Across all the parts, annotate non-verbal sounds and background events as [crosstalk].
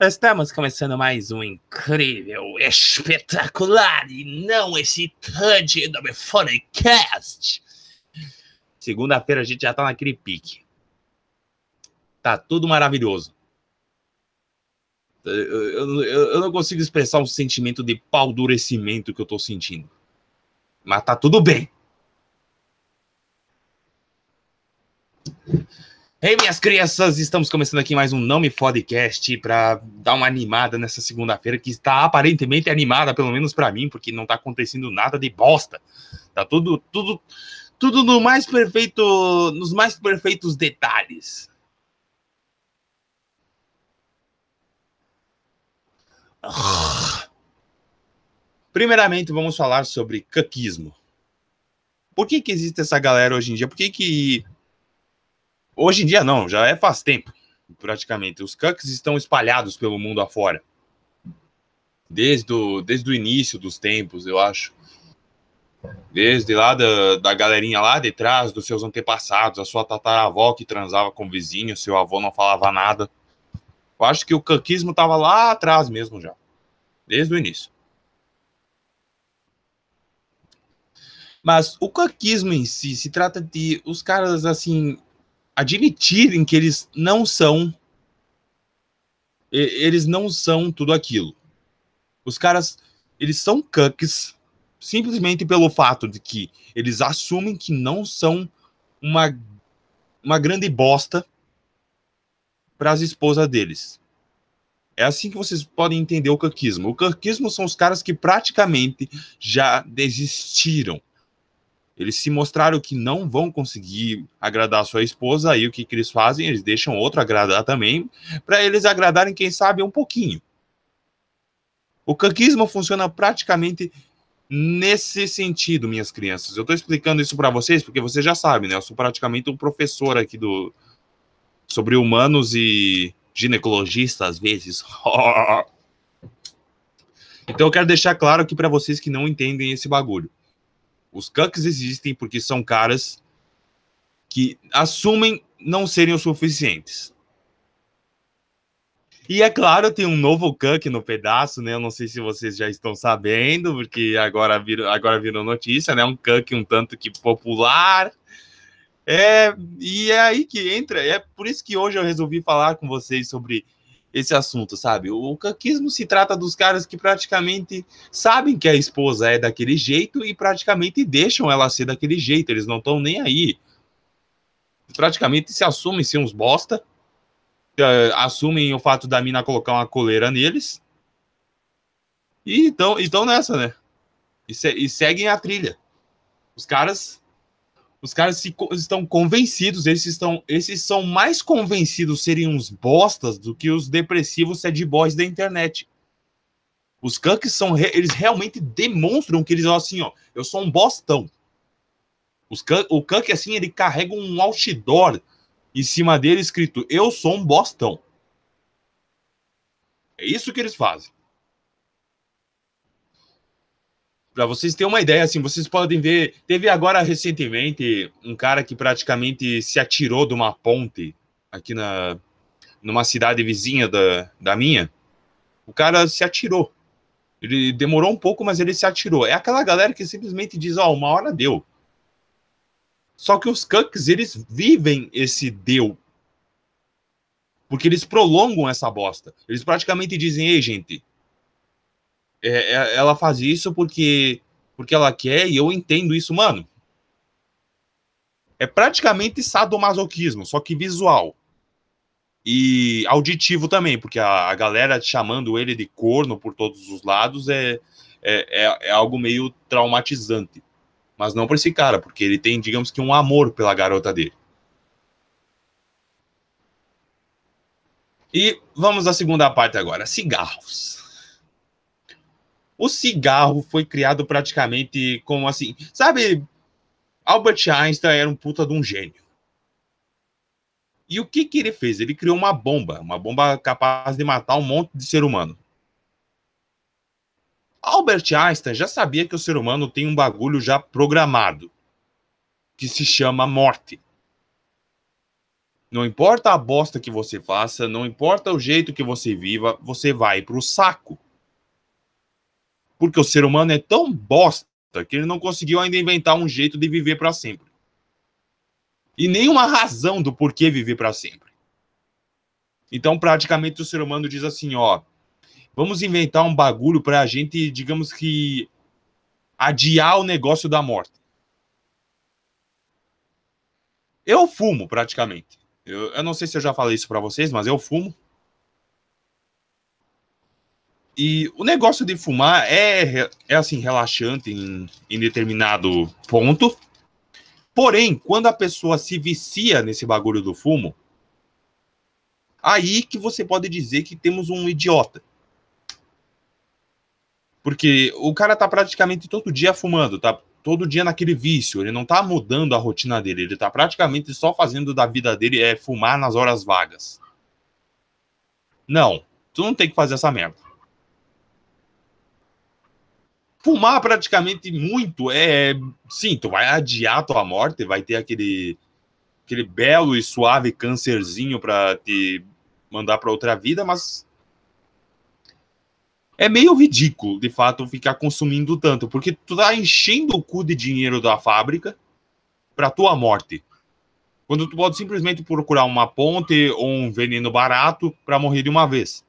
Estamos começando mais um incrível, espetacular e não excitante do Podcast. Segunda-feira a gente já tá naquele pique. Tá tudo maravilhoso. Eu, eu, eu, não consigo expressar um sentimento de paldurecimento que eu tô sentindo. Mas tá tudo bem. Hey, minhas crianças, estamos começando aqui mais um Não Me Fodcast para dar uma animada nessa segunda-feira que está aparentemente animada, pelo menos para mim, porque não tá acontecendo nada de bosta. Tá tudo, tudo, tudo no mais perfeito, nos mais perfeitos detalhes. Primeiramente, vamos falar sobre caquismo. Por que, que existe essa galera hoje em dia? Por que, que. Hoje em dia não, já é faz tempo, praticamente. Os cucks estão espalhados pelo mundo afora. Desde o, desde o início dos tempos, eu acho. Desde lá da, da galerinha lá de trás, dos seus antepassados, a sua tataravó que transava com o vizinho, seu avô não falava nada. Eu acho que o caquismo estava lá atrás mesmo já, desde o início. Mas o caquismo em si se trata de os caras assim admitirem que eles não são eles não são tudo aquilo. Os caras, eles são cucks simplesmente pelo fato de que eles assumem que não são uma, uma grande bosta para as esposas deles. É assim que vocês podem entender o caquismo. O caquismo são os caras que praticamente já desistiram. Eles se mostraram que não vão conseguir agradar a sua esposa, aí o que, que eles fazem? Eles deixam outro agradar também, para eles agradarem, quem sabe, um pouquinho. O caquismo funciona praticamente nesse sentido, minhas crianças. Eu estou explicando isso para vocês porque vocês já sabem, né? Eu sou praticamente um professor aqui do sobre humanos e ginecologista às vezes. [laughs] então eu quero deixar claro aqui para vocês que não entendem esse bagulho. Os cucks existem porque são caras que assumem não serem o suficientes. E é claro, tem um novo Cuck no pedaço, né? Eu não sei se vocês já estão sabendo, porque agora virou, agora virou notícia, né? Um Cuck um tanto que popular. É, e é aí que entra, é por isso que hoje eu resolvi falar com vocês sobre esse assunto, sabe? O caquismo se trata dos caras que praticamente sabem que a esposa é daquele jeito e praticamente deixam ela ser daquele jeito, eles não estão nem aí. Praticamente se assumem ser uns bosta uh, assumem o fato da mina colocar uma coleira neles. E então nessa, né? E, se, e, seguem a trilha. Os caras os caras se, estão convencidos, esses estão esses são mais convencidos serem uns bostas do que os depressivos sad boys da internet. Os Kunks são eles realmente demonstram que eles assim, ó, eu sou um bostão. Os o Kunk assim, ele carrega um outdoor em cima dele escrito: Eu sou um bostão. É isso que eles fazem. Para vocês terem uma ideia, assim, vocês podem ver. Teve agora recentemente um cara que praticamente se atirou de uma ponte aqui na numa cidade vizinha da, da minha. O cara se atirou. Ele demorou um pouco, mas ele se atirou. É aquela galera que simplesmente diz: Ó, oh, uma hora deu. Só que os Cucks, eles vivem esse deu. Porque eles prolongam essa bosta. Eles praticamente dizem, ei, gente, é, é, ela faz isso porque, porque ela quer e eu entendo isso, mano. É praticamente sadomasoquismo, só que visual. E auditivo também, porque a, a galera chamando ele de corno por todos os lados é, é, é, é algo meio traumatizante mas não para esse cara, porque ele tem, digamos que, um amor pela garota dele. E vamos à segunda parte agora: cigarros. O cigarro foi criado praticamente como assim, sabe? Albert Einstein era um puta de um gênio. E o que, que ele fez? Ele criou uma bomba, uma bomba capaz de matar um monte de ser humano. Albert Einstein já sabia que o ser humano tem um bagulho já programado, que se chama morte. Não importa a bosta que você faça, não importa o jeito que você viva, você vai pro saco. Porque o ser humano é tão bosta que ele não conseguiu ainda inventar um jeito de viver para sempre. E nenhuma razão do porquê viver para sempre. Então, praticamente, o ser humano diz assim: ó, vamos inventar um bagulho para a gente, digamos que, adiar o negócio da morte. Eu fumo, praticamente. Eu, eu não sei se eu já falei isso para vocês, mas eu fumo. E o negócio de fumar é, é assim, relaxante em, em determinado ponto. Porém, quando a pessoa se vicia nesse bagulho do fumo, aí que você pode dizer que temos um idiota. Porque o cara tá praticamente todo dia fumando, tá todo dia naquele vício, ele não tá mudando a rotina dele, ele tá praticamente só fazendo da vida dele é fumar nas horas vagas. Não, tu não tem que fazer essa merda. Fumar praticamente muito é. Sim, tu vai adiar tua morte, vai ter aquele, aquele belo e suave câncerzinho para te mandar para outra vida, mas. É meio ridículo, de fato, ficar consumindo tanto, porque tu tá enchendo o cu de dinheiro da fábrica para tua morte. Quando tu pode simplesmente procurar uma ponte ou um veneno barato para morrer de uma vez.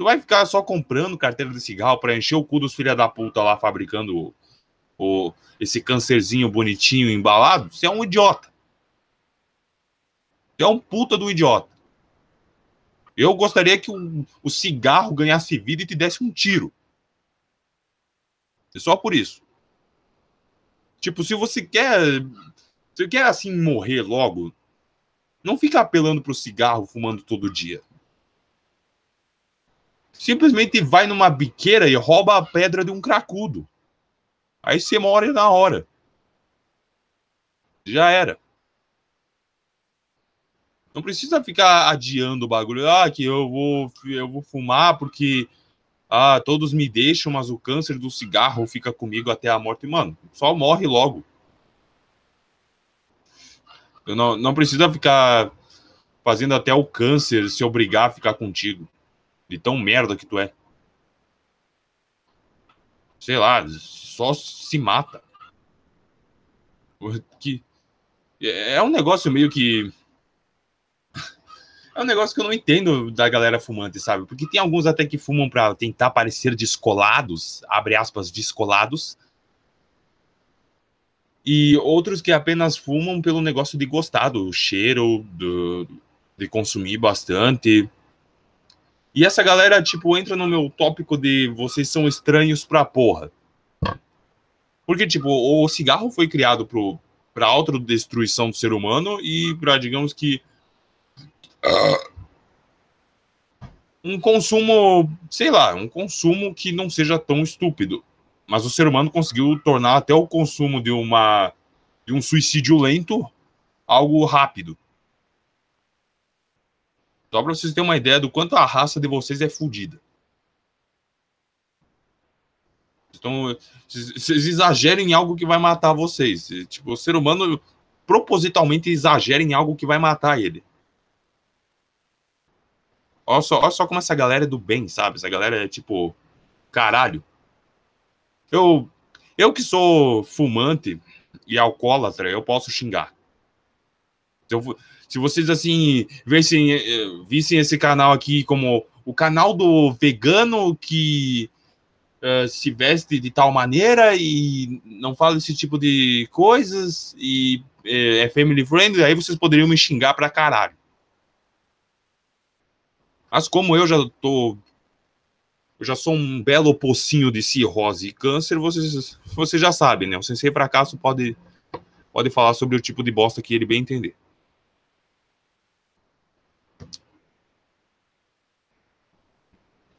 Tu vai ficar só comprando carteira de cigarro para encher o cu dos filha da puta lá fabricando o, o, esse câncerzinho bonitinho embalado? Você é um idiota. Você é um puta do idiota. Eu gostaria que o, o cigarro ganhasse vida e te desse um tiro. É só por isso. Tipo, se você quer. Se quer assim morrer logo, não fica apelando pro cigarro fumando todo dia simplesmente vai numa biqueira e rouba a pedra de um cracudo. Aí você morre na hora. Já era. Não precisa ficar adiando o bagulho. Ah, que eu vou, eu vou fumar porque ah, todos me deixam, mas o câncer do cigarro fica comigo até a morte. Mano, só morre logo. Eu não, não precisa ficar fazendo até o câncer se obrigar a ficar contigo de tão merda que tu é. Sei lá, só se mata. Que é um negócio meio que [laughs] é um negócio que eu não entendo da galera fumante, sabe? Porque tem alguns até que fumam para tentar parecer descolados, abre aspas, descolados. E outros que apenas fumam pelo negócio de gostar do cheiro, do, de consumir bastante. E essa galera, tipo, entra no meu tópico de vocês são estranhos pra porra. Porque, tipo, o cigarro foi criado pro, pra autodestruição do ser humano e pra, digamos que. Uh, um consumo, sei lá, um consumo que não seja tão estúpido. Mas o ser humano conseguiu tornar até o consumo de uma de um suicídio lento algo rápido. Só para vocês terem uma ideia do quanto a raça de vocês é fodida. Então, vocês exagerem em algo que vai matar vocês. Tipo, o ser humano propositalmente exagera em algo que vai matar ele. Olha só, olha só como essa galera é do bem, sabe? Essa galera é tipo, caralho. Eu, eu que sou fumante e alcoólatra, eu posso xingar. Eu, se vocês assim vissem, eh, vissem esse canal aqui como o canal do vegano que uh, se veste de tal maneira e não fala esse tipo de coisas e uh, é family friendly, aí vocês poderiam me xingar pra caralho. Mas como eu já tô eu já sou um belo pocinho de cirrose e câncer, vocês, vocês já sabem, né? O Sensei Fracasso pode, pode falar sobre o tipo de bosta que ele bem entender.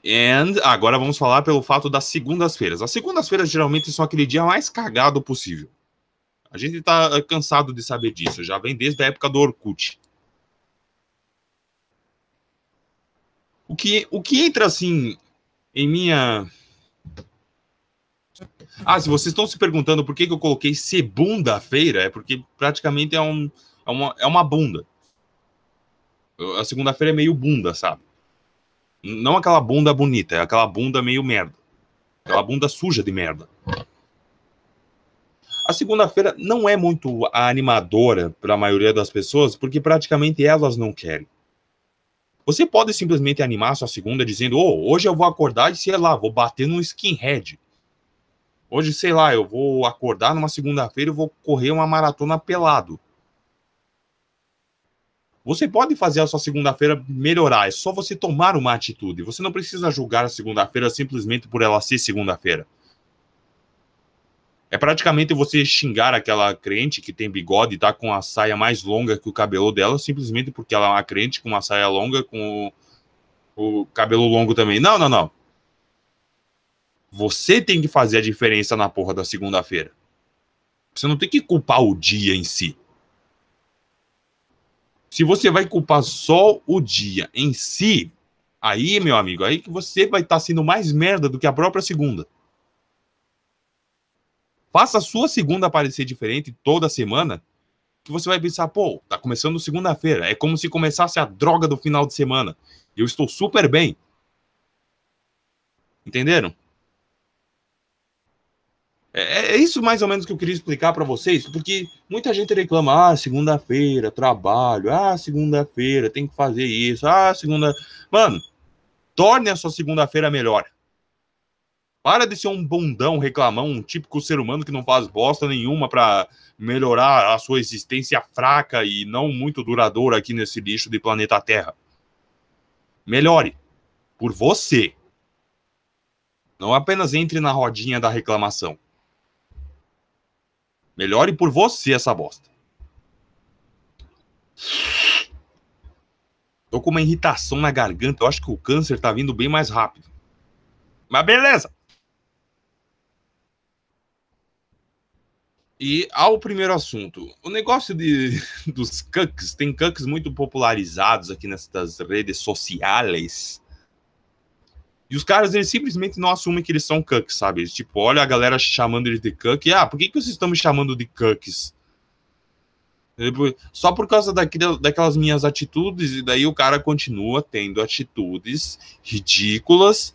And agora vamos falar pelo fato das segundas-feiras. As segundas-feiras geralmente são aquele dia mais cagado possível. A gente tá eh, cansado de saber disso, já vem desde a época do Orkut. O que, o que entra assim em minha. Ah, se vocês estão se perguntando por que, que eu coloquei segunda-feira, é porque praticamente é, um, é, uma, é uma bunda. A segunda-feira é meio bunda, sabe? Não aquela bunda bonita, é aquela bunda meio merda. Aquela bunda suja de merda. A segunda-feira não é muito animadora para a maioria das pessoas, porque praticamente elas não querem. Você pode simplesmente animar sua segunda dizendo: oh, hoje eu vou acordar e sei lá, vou bater num skinhead. Hoje, sei lá, eu vou acordar numa segunda-feira e vou correr uma maratona pelado. Você pode fazer a sua segunda-feira melhorar, é só você tomar uma atitude. Você não precisa julgar a segunda-feira simplesmente por ela ser segunda-feira. É praticamente você xingar aquela crente que tem bigode e tá com a saia mais longa que o cabelo dela, simplesmente porque ela é uma crente com uma saia longa, com o, o cabelo longo também. Não, não, não. Você tem que fazer a diferença na porra da segunda-feira. Você não tem que culpar o dia em si. Se você vai culpar só o dia em si, aí, meu amigo, aí que você vai estar tá sendo mais merda do que a própria segunda. Faça a sua segunda aparecer diferente toda semana, que você vai pensar, pô, tá começando segunda-feira. É como se começasse a droga do final de semana. Eu estou super bem. Entenderam? É, é isso mais ou menos que eu queria explicar para vocês, porque muita gente reclama, ah, segunda-feira, trabalho, ah, segunda-feira, tem que fazer isso, ah, segunda. Mano, torne a sua segunda-feira melhor. Para de ser um bundão reclamão, um típico ser humano que não faz bosta nenhuma para melhorar a sua existência fraca e não muito duradoura aqui nesse lixo de planeta Terra. Melhore. Por você. Não apenas entre na rodinha da reclamação. Melhore por você essa bosta. Tô com uma irritação na garganta. Eu acho que o câncer tá vindo bem mais rápido. Mas beleza. E ao primeiro assunto, o negócio de, [laughs] dos cucks, tem cucks muito popularizados aqui nessas redes sociais. E os caras, eles simplesmente não assumem que eles são cucks, sabe? Eles, tipo, olha a galera chamando eles de cuck. Ah, por que, que vocês estão me chamando de cucks? Só por causa daquilo, daquelas minhas atitudes, e daí o cara continua tendo atitudes ridículas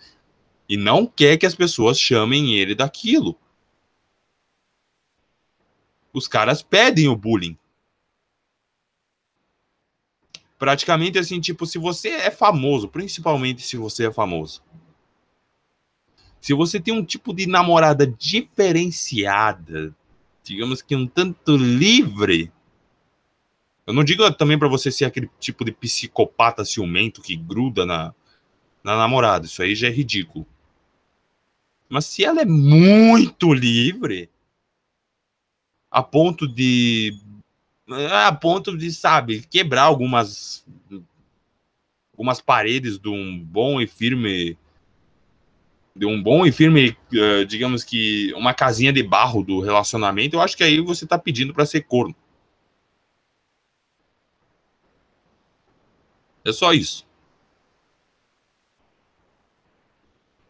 e não quer que as pessoas chamem ele daquilo os caras pedem o bullying. Praticamente assim, tipo, se você é famoso, principalmente se você é famoso. Se você tem um tipo de namorada diferenciada, digamos que um tanto livre, eu não digo também para você ser aquele tipo de psicopata ciumento que gruda na, na namorada, isso aí já é ridículo. Mas se ela é muito livre, a ponto de a ponto de, sabe, quebrar algumas algumas paredes de um bom e firme de um bom e firme, uh, digamos que uma casinha de barro do relacionamento, eu acho que aí você tá pedindo para ser corno. É só isso.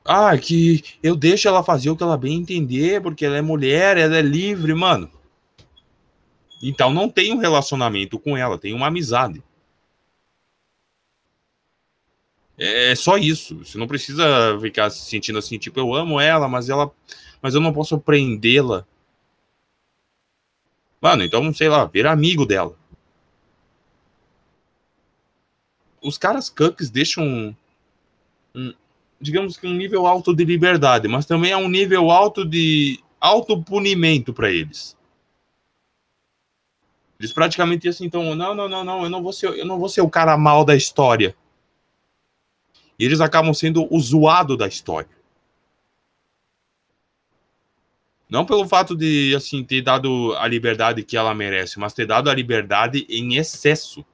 Ah, que eu deixo ela fazer o que ela bem entender, porque ela é mulher, ela é livre, mano. Então não tem um relacionamento com ela, tem uma amizade. É só isso. Você não precisa ficar se sentindo assim, tipo, eu amo ela, mas ela, mas eu não posso prendê-la. Mano, então, sei lá, ver amigo dela. Os caras cucks deixam um, um, digamos que um nível alto de liberdade, mas também é um nível alto de autopunimento para eles. Eles praticamente assim, então, não, não, não, não, eu não vou ser, eu não vou ser o cara mal da história. E eles acabam sendo o zoado da história. Não pelo fato de, assim, ter dado a liberdade que ela merece, mas ter dado a liberdade em excesso.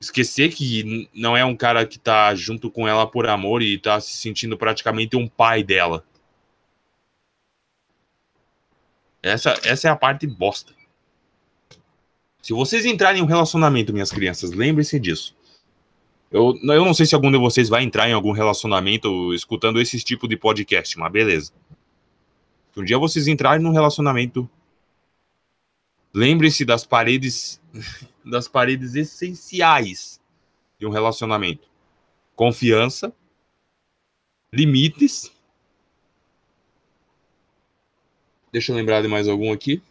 Esquecer que não é um cara que tá junto com ela por amor e tá se sentindo praticamente um pai dela. Essa, essa é a parte bosta. Se vocês entrarem em um relacionamento, minhas crianças, lembrem-se disso. Eu, eu não sei se algum de vocês vai entrar em algum relacionamento escutando esse tipo de podcast, mas beleza. Se um dia vocês entrarem num relacionamento, lembre-se das paredes [laughs] das paredes essenciais de um relacionamento: confiança, limites. Deixa eu lembrar de mais algum aqui.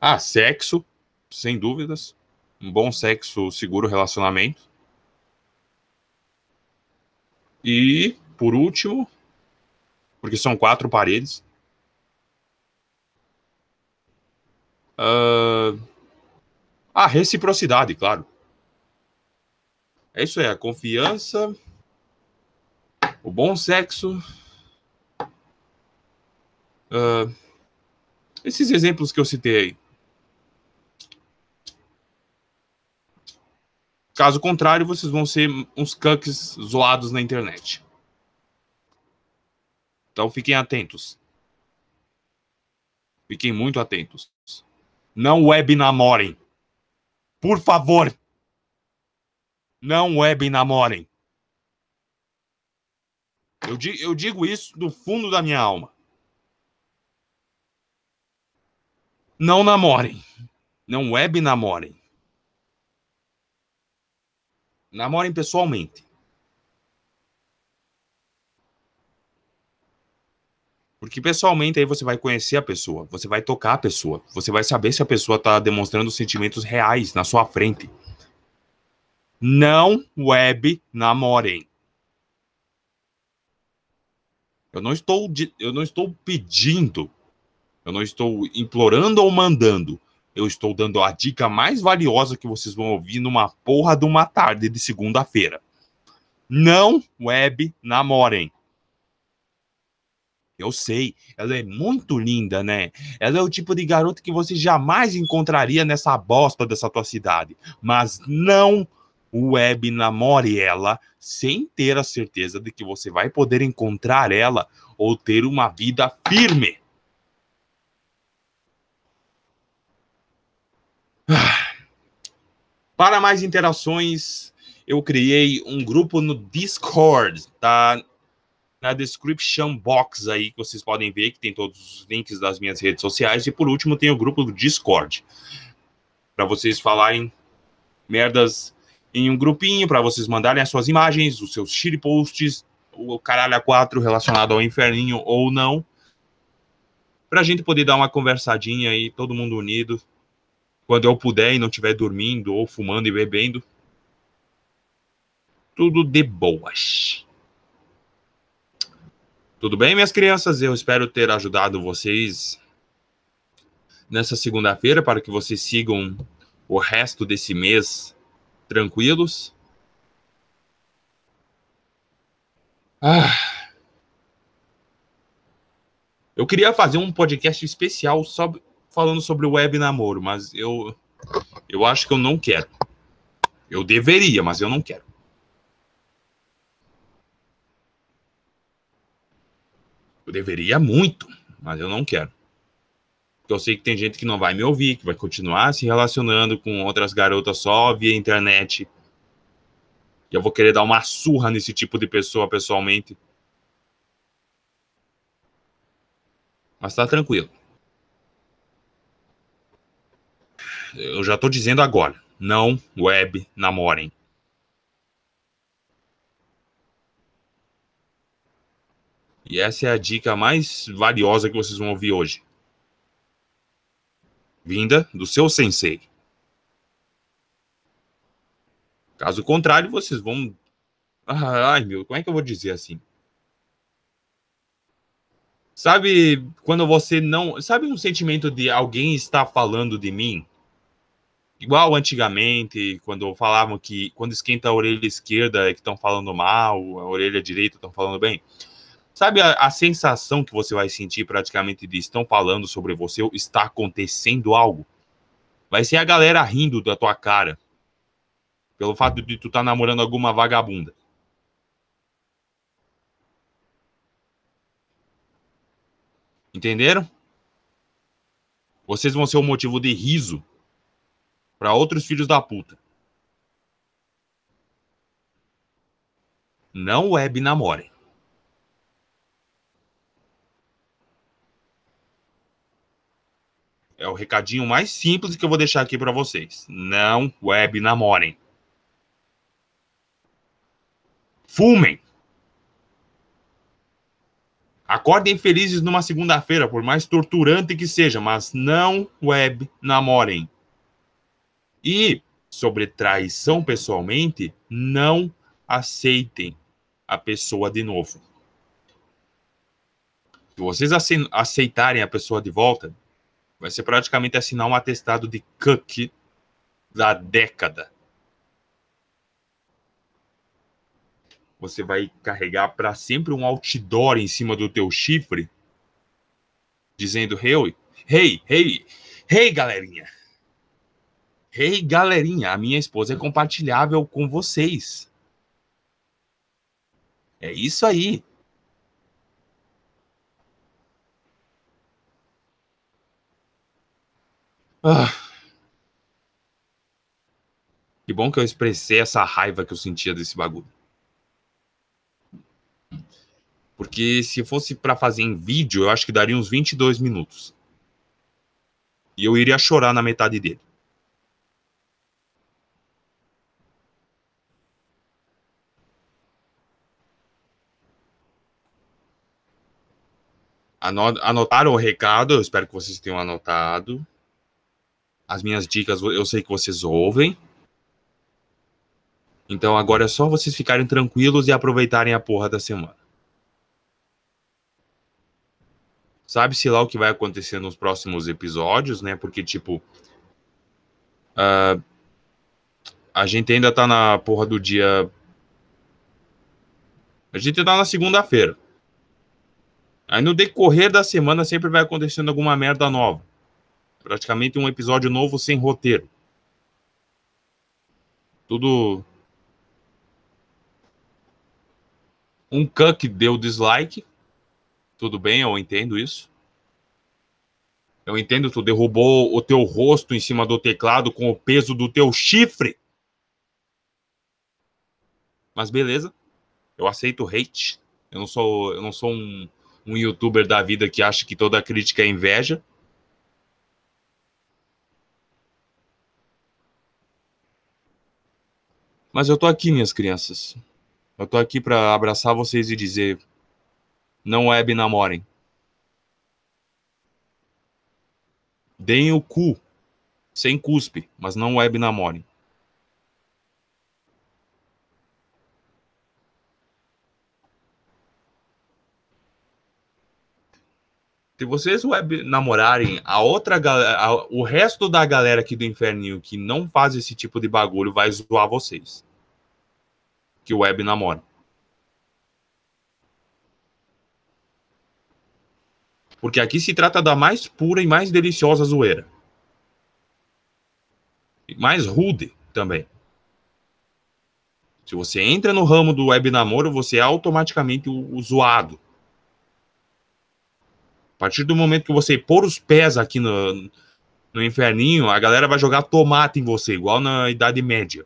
Ah, sexo, sem dúvidas. Um bom sexo seguro relacionamento. E, por último, porque são quatro paredes. Uh, a reciprocidade, claro. É isso aí, a confiança, o bom sexo. Uh, esses exemplos que eu citei aí. Caso contrário, vocês vão ser uns cucks zoados na internet. Então fiquem atentos. Fiquem muito atentos. Não web namorem. Por favor. Não web namorem. Eu, eu digo isso do fundo da minha alma. Não namorem. Não web namorem. Namorem pessoalmente. Porque pessoalmente aí você vai conhecer a pessoa, você vai tocar a pessoa, você vai saber se a pessoa está demonstrando sentimentos reais na sua frente. Não web namorem. Eu não estou eu não estou pedindo, eu não estou implorando ou mandando eu estou dando a dica mais valiosa que vocês vão ouvir numa porra de uma tarde de segunda-feira. Não web namorem. Eu sei, ela é muito linda, né? Ela é o tipo de garota que você jamais encontraria nessa bosta dessa tua cidade. Mas não web namore ela sem ter a certeza de que você vai poder encontrar ela ou ter uma vida firme. [sighs] Para mais interações, eu criei um grupo no Discord, tá? Na description box aí, que vocês podem ver que tem todos os links das minhas redes sociais. E por último, tem o grupo do Discord. Para vocês falarem merdas em um grupinho, para vocês mandarem as suas imagens, os seus posts, o caralho a quatro relacionado ao inferninho ou não. Pra gente poder dar uma conversadinha aí, todo mundo unido, quando eu puder e não estiver dormindo ou fumando e bebendo. Tudo de boas. Tudo bem, minhas crianças? Eu espero ter ajudado vocês nessa segunda-feira para que vocês sigam o resto desse mês tranquilos. Ah. Eu queria fazer um podcast especial sobre, falando sobre web namoro, mas eu eu acho que eu não quero. Eu deveria, mas eu não quero. Eu deveria muito, mas eu não quero. Porque eu sei que tem gente que não vai me ouvir, que vai continuar se relacionando com outras garotas só via internet. E eu vou querer dar uma surra nesse tipo de pessoa pessoalmente. Mas tá tranquilo. Eu já estou dizendo agora, não web namorem. E essa é a dica mais valiosa que vocês vão ouvir hoje. Vinda do seu sensei. Caso contrário, vocês vão. Ai, meu, como é que eu vou dizer assim? Sabe quando você não. Sabe um sentimento de alguém está falando de mim? Igual antigamente, quando falavam que quando esquenta a orelha esquerda é que estão falando mal, a orelha direita estão falando bem. Sabe a, a, sensação que você vai sentir praticamente de estão falando sobre você, está acontecendo algo? Vai ser a galera rindo da tua cara. Pelo fato de tu estar tá namorando alguma vagabunda. Entenderam? Vocês vão ser o motivo de riso para outros filhos da puta. Não web namorem. É o recadinho mais simples que eu vou deixar aqui para vocês. Não web namorem. Fumem. Acordem felizes numa segunda-feira, por mais torturante que seja, mas não web namorem. E sobre traição pessoalmente, não aceitem a pessoa de novo. Se vocês aceitarem a pessoa de volta, vai ser praticamente assinar um atestado de cuck da década. Você vai carregar para sempre um outdoor em cima do teu chifre, dizendo: "Hey, hey, hey, hey, galerinha. Hey, galerinha, a minha esposa é compartilhável com vocês." É isso aí. Ah. Que bom que eu expressei essa raiva que eu sentia desse bagulho. Porque se fosse para fazer em vídeo, eu acho que daria uns 22 minutos. E eu iria chorar na metade dele. Anotaram o recado? Eu espero que vocês tenham anotado. As minhas dicas eu sei que vocês ouvem. Então agora é só vocês ficarem tranquilos e aproveitarem a porra da semana. Sabe-se lá o que vai acontecer nos próximos episódios, né? Porque, tipo. Uh, a gente ainda tá na porra do dia. A gente tá na segunda-feira. Aí no decorrer da semana sempre vai acontecendo alguma merda nova. Praticamente um episódio novo sem roteiro. Tudo. Um cuck deu dislike. Tudo bem, eu entendo isso. Eu entendo, tu derrubou o teu rosto em cima do teclado com o peso do teu chifre. Mas beleza. Eu aceito hate. Eu não sou, eu não sou um, um youtuber da vida que acha que toda crítica é inveja. Mas eu tô aqui, minhas crianças. Eu tô aqui para abraçar vocês e dizer: não web namorem. Deem o cu, sem cuspe, mas não web namorem. Se vocês web namorarem, a outra galera, o resto da galera aqui do inferninho que não faz esse tipo de bagulho vai zoar vocês. Que o web namora. Porque aqui se trata da mais pura e mais deliciosa zoeira. E mais rude também. Se você entra no ramo do web namoro, você é automaticamente o, o zoado. A partir do momento que você pôr os pés aqui no, no inferninho, a galera vai jogar tomate em você, igual na Idade Média.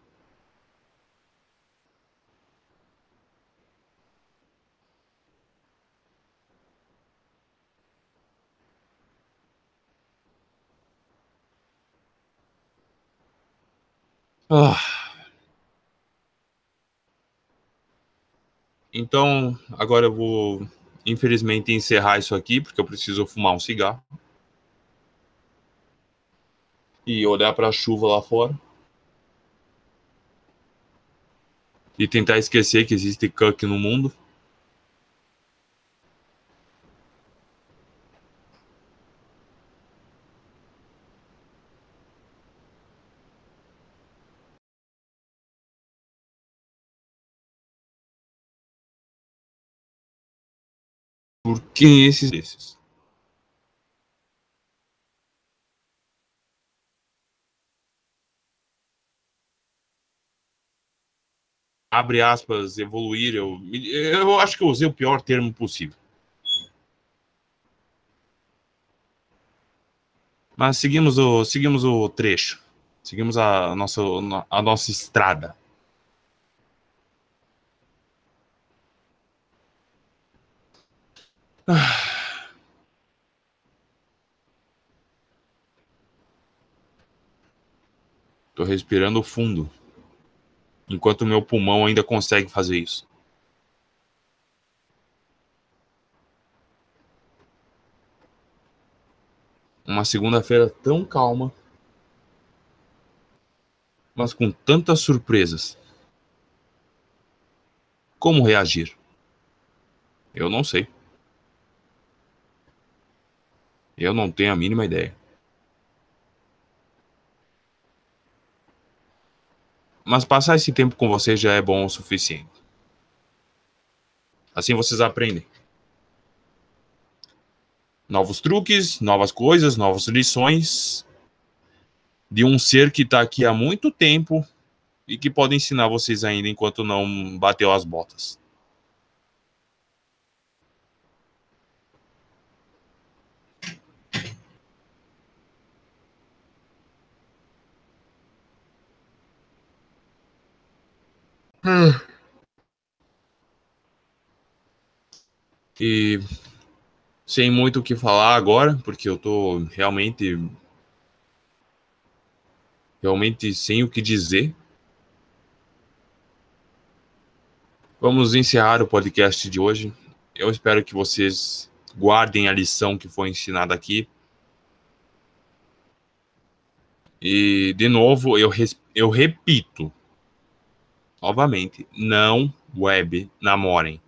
Ah. Então, agora eu vou infelizmente, encerrar isso aqui, porque eu preciso fumar um cigarro. E olhar para a chuva lá fora. E tentar esquecer que existe cuck no mundo. Por quem esses esses? Abre aspas, evoluir. Eu, eu acho que eu usei o pior termo possível. Mas seguimos o, seguimos o trecho. Seguimos a nossa, a nossa estrada. Tô respirando fundo. Enquanto meu pulmão ainda consegue fazer isso. Uma segunda-feira tão calma, mas com tantas surpresas. Como reagir? Eu não sei. Eu não tenho a mínima ideia. Mas passar esse tempo com vocês já é bom o suficiente. Assim vocês aprendem. Novos truques, novas coisas, novas lições de um ser que está aqui há muito tempo e que pode ensinar vocês ainda enquanto não bateu as botas. E sem muito o que falar agora, porque eu tô realmente realmente sem o que dizer. Vamos encerrar o podcast de hoje. Eu espero que vocês guardem a lição que foi ensinada aqui. E, de novo, eu, eu repito, novamente, não web namorem.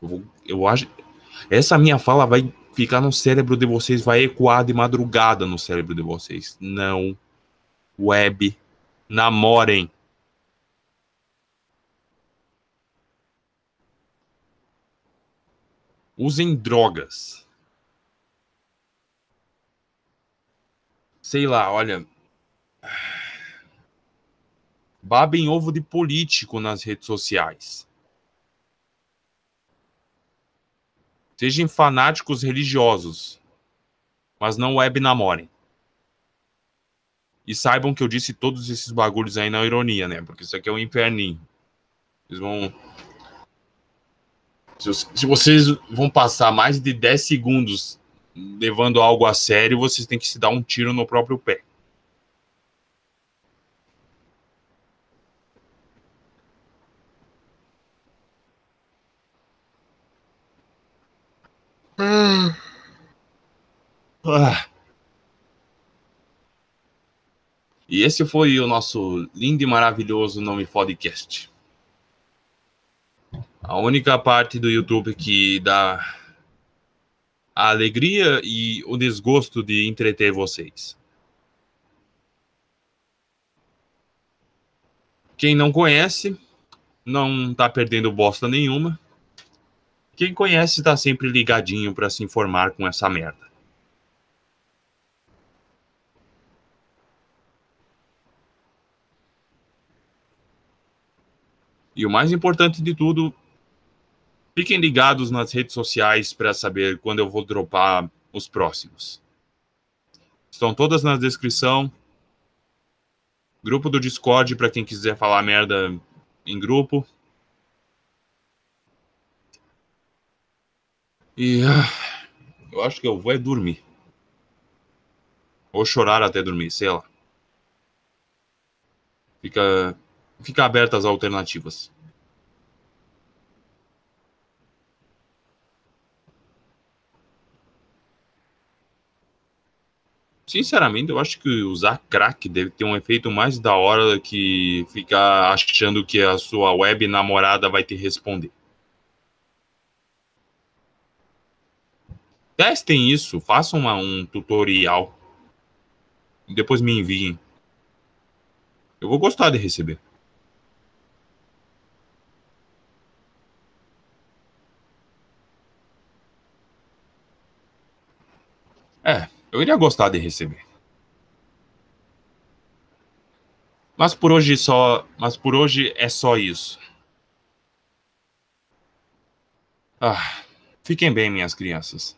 Eu, eu acho. Essa minha fala vai ficar no cérebro de vocês, vai ecoar de madrugada no cérebro de vocês. Não web namorem. Usem drogas. Sei lá, olha babem ovo de político nas redes sociais. Sejam fanáticos religiosos, mas não web namorem. E saibam que eu disse todos esses bagulhos aí na ironia, né? Porque isso aqui é um inferninho. Eles vão. Se vocês vão passar mais de 10 segundos levando algo a sério, vocês têm que se dar um tiro no próprio pé. Ah. E esse foi o nosso lindo e maravilhoso Nome Podcast. A única parte do YouTube que dá a alegria e o desgosto de entreter vocês. Quem não conhece, não tá perdendo bosta nenhuma. Quem conhece está sempre ligadinho para se informar com essa merda. E o mais importante de tudo, fiquem ligados nas redes sociais para saber quando eu vou dropar os próximos. Estão todas na descrição. Grupo do Discord para quem quiser falar merda em grupo. E ah, eu acho que eu vou é dormir. Ou chorar até dormir, sei lá. Fica, fica abertas as alternativas. Sinceramente, eu acho que usar crack deve ter um efeito mais da hora que ficar achando que a sua web namorada vai te responder. Testem isso, façam uma, um tutorial. E depois me enviem. Eu vou gostar de receber. É, eu iria gostar de receber. Mas por hoje só, mas por hoje é só isso. Ah, fiquem bem, minhas crianças.